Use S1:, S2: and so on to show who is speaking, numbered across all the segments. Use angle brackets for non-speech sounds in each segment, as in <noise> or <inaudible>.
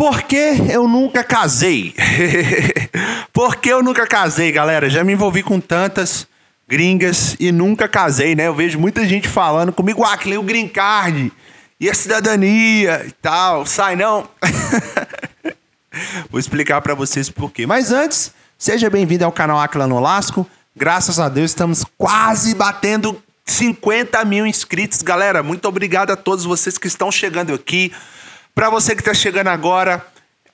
S1: Por que eu nunca casei? <laughs> Por que eu nunca casei, galera? Já me envolvi com tantas gringas e nunca casei, né? Eu vejo muita gente falando comigo, ah, que o green card e a cidadania e tal. Sai não. <laughs> Vou explicar para vocês por quê. Mas antes, seja bem-vindo ao canal Aquila Nolasco. Graças a Deus estamos quase batendo 50 mil inscritos, galera. Muito obrigado a todos vocês que estão chegando aqui. Para você que está chegando agora,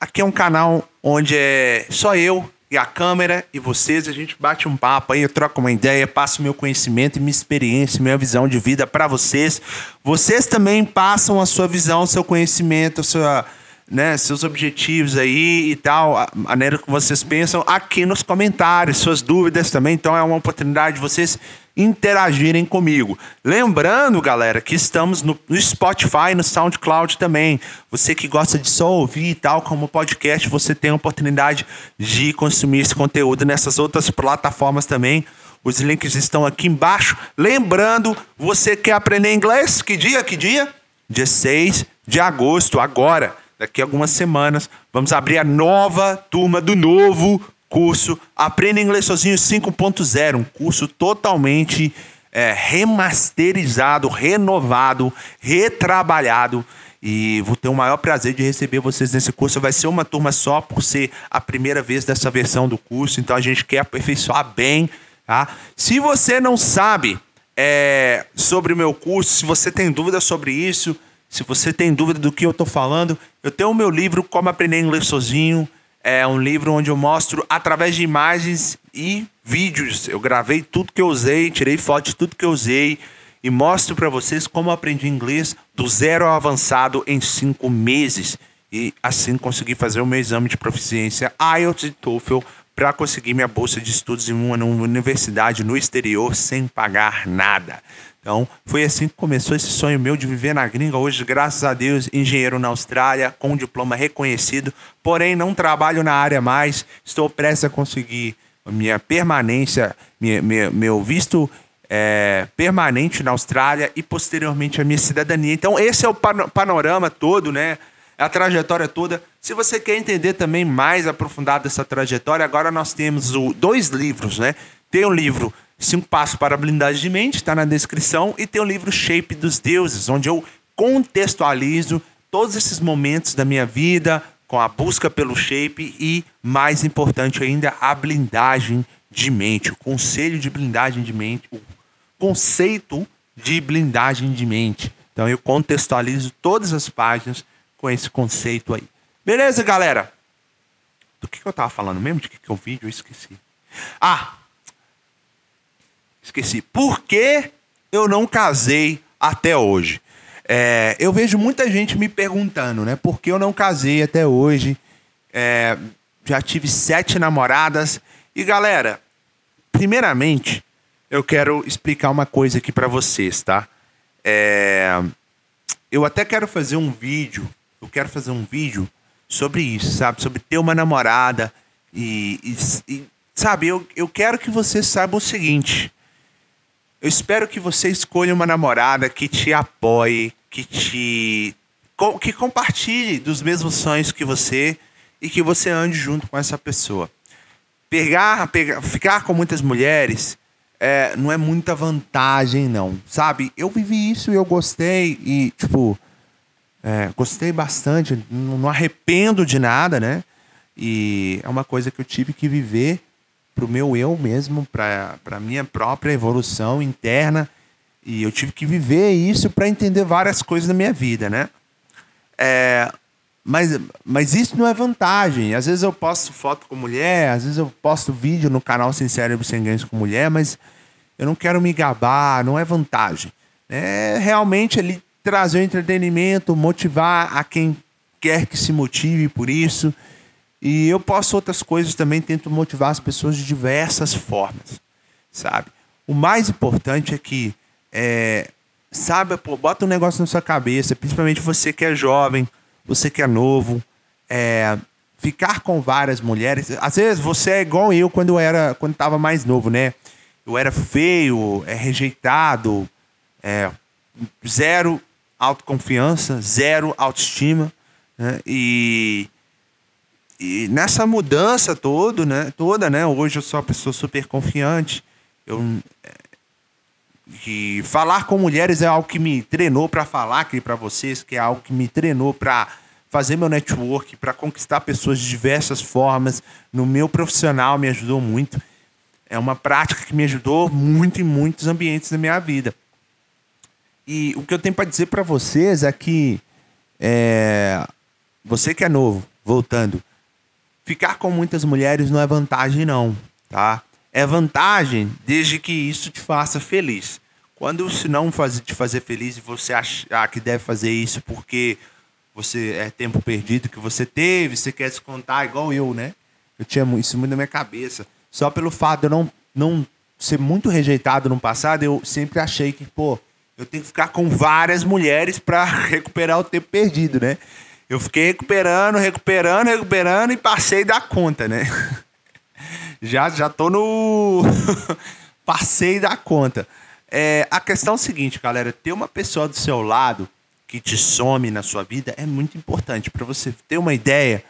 S1: aqui é um canal onde é só eu e a câmera e vocês, a gente bate um papo aí, eu troco uma ideia, passo meu conhecimento e minha experiência, minha visão de vida para vocês. Vocês também passam a sua visão, seu conhecimento, sua, né, seus objetivos aí e tal, a maneira que vocês pensam aqui nos comentários, suas dúvidas também. Então é uma oportunidade de vocês interagirem comigo. Lembrando, galera, que estamos no, Spotify, no SoundCloud também. Você que gosta de só ouvir e tal, como podcast, você tem a oportunidade de consumir esse conteúdo nessas outras plataformas também. Os links estão aqui embaixo. Lembrando, você quer aprender inglês? Que dia? Que dia? Dia 6 de agosto, agora. Daqui a algumas semanas, vamos abrir a nova turma do novo curso Aprenda Inglês Sozinho 5.0, um curso totalmente é, remasterizado, renovado, retrabalhado. E vou ter o maior prazer de receber vocês nesse curso. Vai ser uma turma só por ser a primeira vez dessa versão do curso. Então a gente quer aperfeiçoar bem. Tá? Se você não sabe é, sobre o meu curso, se você tem dúvida sobre isso, se você tem dúvida do que eu estou falando, eu tenho o meu livro Como Aprender Inglês Sozinho. É um livro onde eu mostro através de imagens e vídeos. Eu gravei tudo que eu usei, tirei foto de tudo que eu usei e mostro para vocês como aprendi inglês do zero ao avançado em cinco meses. E assim consegui fazer o meu exame de proficiência IELTS e TOEFL para conseguir minha bolsa de estudos em uma universidade no exterior sem pagar nada. Então, foi assim que começou esse sonho meu de viver na gringa. Hoje, graças a Deus, engenheiro na Austrália, com um diploma reconhecido. Porém, não trabalho na área mais. Estou prestes a conseguir minha permanência, minha, minha, meu visto é, permanente na Austrália e, posteriormente, a minha cidadania. Então, esse é o panorama todo, né? A trajetória toda. Se você quer entender também mais aprofundado dessa trajetória, agora nós temos o, dois livros, né? Tem um livro Cinco Passos para a Blindagem de Mente, está na descrição, e tem o livro Shape dos Deuses, onde eu contextualizo todos esses momentos da minha vida com a busca pelo shape e, mais importante ainda, a blindagem de mente, o conselho de blindagem de mente, o conceito de blindagem de mente. Então eu contextualizo todas as páginas com esse conceito aí. Beleza, galera? Do que, que eu tava falando mesmo? De que, que é o vídeo? Eu esqueci. Ah, Esqueci. Por que eu não casei até hoje? É, eu vejo muita gente me perguntando, né? Por que eu não casei até hoje? É, já tive sete namoradas. E galera, primeiramente, eu quero explicar uma coisa aqui para vocês, tá? É, eu até quero fazer um vídeo. Eu quero fazer um vídeo sobre isso, sabe? Sobre ter uma namorada. E, e, e sabe, eu, eu quero que vocês saibam o seguinte: eu espero que você escolha uma namorada que te apoie, que te que compartilhe dos mesmos sonhos que você e que você ande junto com essa pessoa. Pegar, pegar ficar com muitas mulheres é, não é muita vantagem, não. Sabe? Eu vivi isso e eu gostei e, tipo, é, gostei bastante. Não, arrependo de nada, né? E é uma coisa que eu tive que viver para o meu eu mesmo, para a minha própria evolução interna. E eu tive que viver isso para entender várias coisas da minha vida, né? É, mas, mas isso não é vantagem. Às vezes eu posto foto com mulher, às vezes eu posto vídeo no canal Sem Cérebro Sem Ganhos com mulher, mas eu não quero me gabar, não é vantagem. É realmente ali trazer entretenimento, motivar a quem quer que se motive por isso. E eu posto outras coisas também, tento motivar as pessoas de diversas formas, sabe? O mais importante é que, é, sabe, pô, bota um negócio na sua cabeça, principalmente você que é jovem, você que é novo, é, ficar com várias mulheres. Às vezes você é igual eu quando eu era, quando estava mais novo, né? Eu era feio, é rejeitado, é, zero autoconfiança, zero autoestima, né? E e nessa mudança todo, né, toda, né? Hoje eu sou uma pessoa super confiante. Eu que falar com mulheres é algo que me treinou para falar aqui para vocês, que é algo que me treinou para fazer meu network, para conquistar pessoas de diversas formas. No meu profissional me ajudou muito. É uma prática que me ajudou muito em muitos ambientes da minha vida. E o que eu tenho para dizer para vocês é que é, você que é novo, voltando, ficar com muitas mulheres não é vantagem não, tá? É vantagem desde que isso te faça feliz. Quando se não faz, te fazer feliz e você achar que deve fazer isso porque você é tempo perdido que você teve, você quer se contar igual eu, né? Eu tinha isso muito na minha cabeça. Só pelo fato de eu não, não ser muito rejeitado no passado, eu sempre achei que, pô, eu tenho que ficar com várias mulheres para <laughs> recuperar o tempo perdido, né? Eu fiquei recuperando, recuperando, recuperando e passei da conta, né? <laughs> já, já tô no. <laughs> Passei da conta. É, a questão é a seguinte, galera: ter uma pessoa do seu lado que te some na sua vida é muito importante. Para você ter uma ideia,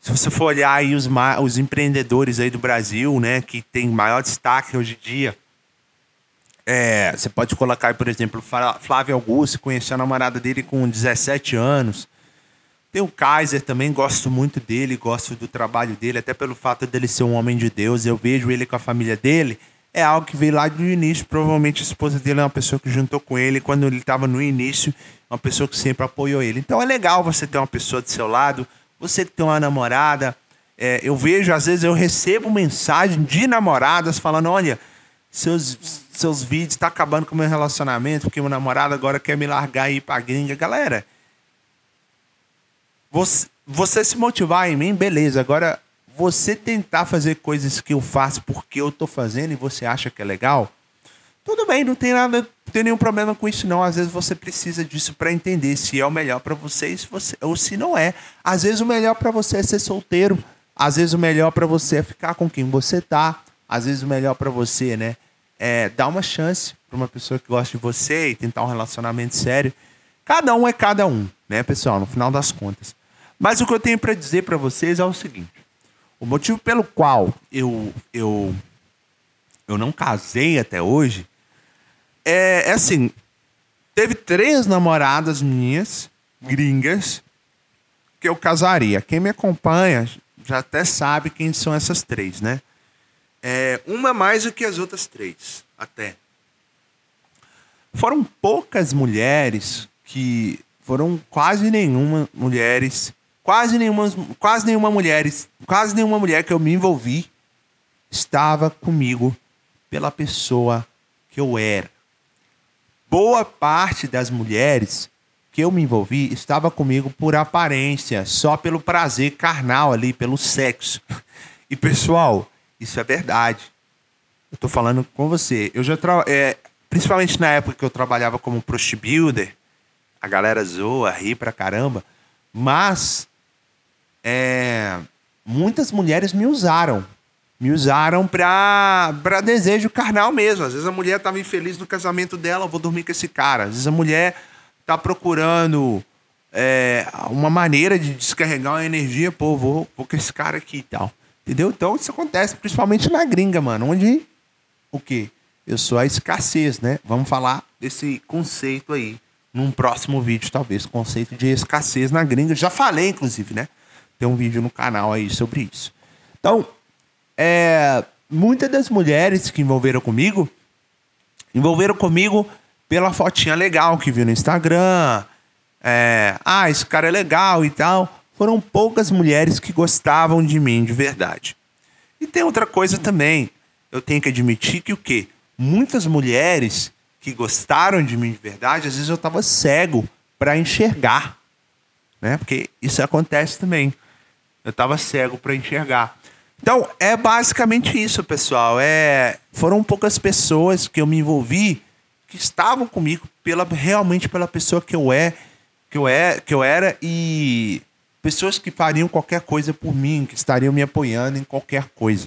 S1: se você for olhar aí os, os empreendedores aí do Brasil, né, que tem maior destaque hoje em dia, é, você pode colocar por exemplo, Flávio Augusto, conheceu a namorada dele com 17 anos. Tem o Kaiser também, gosto muito dele, gosto do trabalho dele, até pelo fato dele ser um homem de Deus. Eu vejo ele com a família dele. É algo que veio lá do início. Provavelmente a esposa dele é uma pessoa que juntou com ele quando ele estava no início, uma pessoa que sempre apoiou ele. Então é legal você ter uma pessoa do seu lado, você ter uma namorada. É, eu vejo, às vezes, eu recebo mensagem de namoradas falando: olha, seus, seus vídeos tá acabando com o meu relacionamento, porque meu namorado agora quer me largar e ir pra gringa. Galera, você, você se motivar em mim, beleza. Agora, você tentar fazer coisas que eu faço porque eu tô fazendo e você acha que é legal, tudo bem, não tem nada, não tem nenhum problema com isso não. Às vezes você precisa disso para entender se é o melhor para você, você ou se não é. Às vezes o melhor para você é ser solteiro, às vezes o melhor para você é ficar com quem você tá, às vezes o melhor para você, né, é dar uma chance para uma pessoa que gosta de você e tentar um relacionamento sério. Cada um é cada um, né, pessoal, no final das contas. Mas o que eu tenho para dizer para vocês é o seguinte: o motivo pelo qual eu, eu, eu não casei até hoje é, é assim: teve três namoradas minhas, gringas, que eu casaria. Quem me acompanha já até sabe quem são essas três, né? É, uma mais do que as outras três, até. Foram poucas mulheres que. Foram quase nenhuma mulheres Quase nenhuma, quase nenhuma mulher, quase nenhuma mulher que eu me envolvi estava comigo pela pessoa que eu era. Boa parte das mulheres que eu me envolvi estava comigo por aparência, só pelo prazer carnal ali, pelo sexo. <laughs> E pessoal, isso é verdade. Eu tô falando com você. Eu já tra... É, principalmente na época que eu trabalhava como prost builder, a galera zoa, ri pra caramba, mas é, muitas mulheres me usaram. Me usaram pra, pra desejo carnal mesmo. Às vezes a mulher estava infeliz no casamento dela, vou dormir com esse cara. Às vezes a mulher tá procurando é, uma maneira de descarregar uma energia, pô, vou, vou com esse cara aqui e tal. Entendeu? Então isso acontece principalmente na gringa, mano. Onde o quê? Eu sou a escassez, né? Vamos falar desse conceito aí num próximo vídeo, talvez. Conceito de escassez na gringa. Já falei, inclusive, né? Tem um vídeo no canal aí sobre isso. Então, é, muitas das mulheres que envolveram comigo, envolveram comigo pela fotinha legal que viu no Instagram. É, ah, esse cara é legal e tal. Foram poucas mulheres que gostavam de mim de verdade. E tem outra coisa também. Eu tenho que admitir que o quê? Muitas mulheres que gostaram de mim de verdade, às vezes eu estava cego para enxergar, né? Porque isso acontece também. Eu estava cego para enxergar. Então, é basicamente isso, pessoal. É, foram poucas pessoas que eu me envolvi que estavam comigo pela realmente pela pessoa que eu é, que eu é, que eu era e pessoas que fariam qualquer coisa por mim, que estariam me apoiando em qualquer coisa.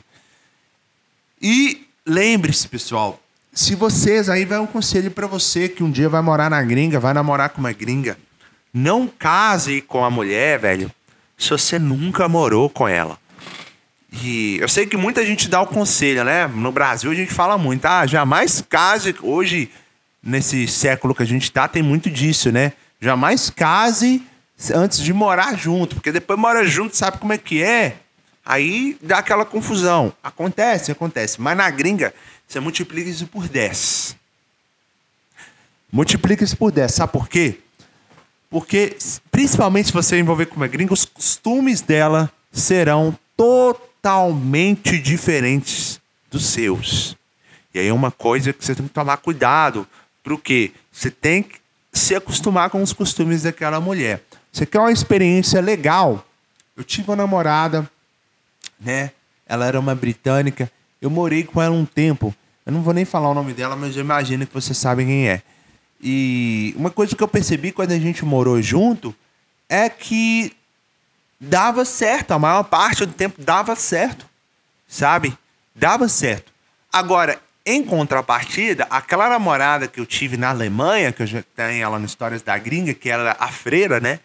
S1: E lembre-se, pessoal, se vocês aí vai um conselho para você que um dia vai morar na gringa, vai namorar com uma gringa, não case com a mulher, velho, se você nunca morou com ela. E eu sei que muita gente dá o conselho, né? No Brasil a gente fala muito, ah, jamais case. Hoje, nesse século que a gente tá, tem muito disso, né? Jamais case antes de morar junto, porque depois mora junto, sabe como é que é? Aí dá aquela confusão. Acontece, acontece. Mas na gringa, você multiplica isso por 10. Multiplica isso por 10. Sabe por quê? Porque, principalmente se você envolver com uma gringa, os costumes dela serão totalmente diferentes dos seus. E aí é uma coisa que você tem que tomar cuidado. Porque você tem que se acostumar com os costumes daquela mulher. Você quer uma experiência legal? Eu tive uma namorada, né? Ela era uma britânica. Eu morei com ela um tempo. Eu não vou nem falar o nome dela, mas eu imagino que você sabe quem é. E uma coisa que eu percebi quando a gente morou junto é que dava certo, a maior parte do tempo dava certo, sabe? Dava certo. Agora, em contrapartida, aquela namorada que eu tive na Alemanha, que eu já tenho ela no Histórias da Gringa, que era a freira, né?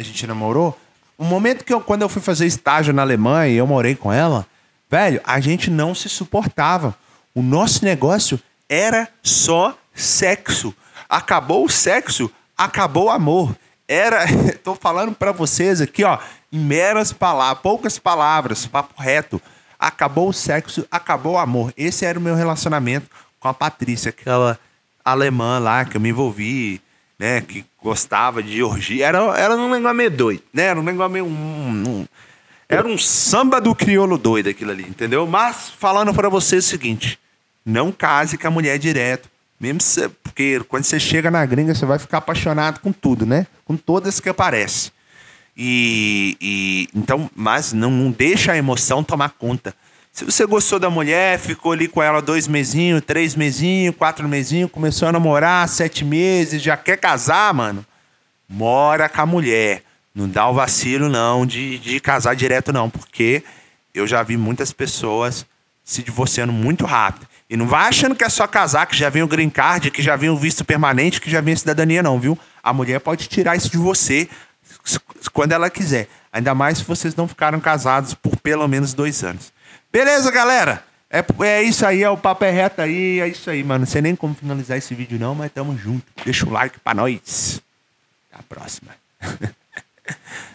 S1: A gente namorou. O momento que eu, quando eu fui fazer estágio na Alemanha e eu morei com ela, velho, a gente não se suportava. O nosso negócio era só sexo. Acabou o sexo, acabou o amor. Era, <laughs> tô falando para vocês aqui, ó, em meras palavras, poucas palavras, papo reto. Acabou o sexo, acabou o amor. Esse era o meu relacionamento com a Patrícia, aquela alemã lá que eu me envolvi, né, que gostava de orgia. Era, era um negócio meio doido, né? Era um negócio meio. Um, um, era um samba do crioulo doido aquilo ali, entendeu? Mas falando para você o seguinte: não case com a mulher direto. Mesmo se, porque quando você chega na gringa, você vai ficar apaixonado com tudo, né? Com todas que aparecem. E, e então, mas não, não deixa a emoção tomar conta. Se você gostou da mulher, ficou ali com ela dois mesinhos, três mesinhos, quatro mesinhos, começou a namorar sete meses, já quer casar, mano, mora com a mulher. Não dá o vacilo, não, de, de casar direto, não, porque eu já vi muitas pessoas se divorciando muito rápido. E não vai achando que é só casar, que já vem o green card, que já vem o visto permanente, que já vem a cidadania, não, viu? A mulher pode tirar isso de você quando ela quiser. Ainda mais se vocês não ficaram casados por pelo menos dois anos. Beleza, galera? É, é isso aí, é o papo é reto aí, é isso aí, mano. Não sei nem como finalizar esse vídeo não, mas tamo junto. Deixa o like pra nós. Até a próxima. <laughs>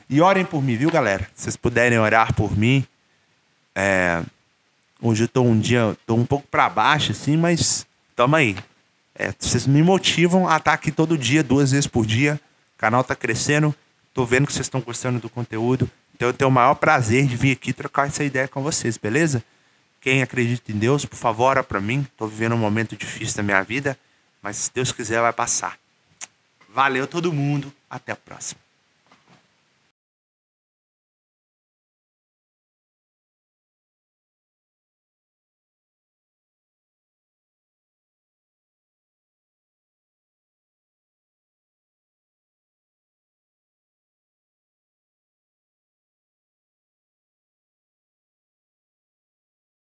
S1: e orem por mim, viu, galera? Se vocês puderem orar por mim. É... Hoje eu tô um dia, tô um pouco para baixo, assim, mas tamo aí. É, vocês me motivam a estar tá aqui todo dia, duas vezes por dia. O canal tá crescendo. Tô vendo que vocês estão gostando do conteúdo. Então eu tenho o maior prazer de vir aqui trocar essa ideia com vocês, beleza? Quem acredita em Deus, por favor, ora para mim. Estou vivendo um momento difícil da minha vida, mas se Deus quiser vai passar. Valeu todo mundo, até a próxima.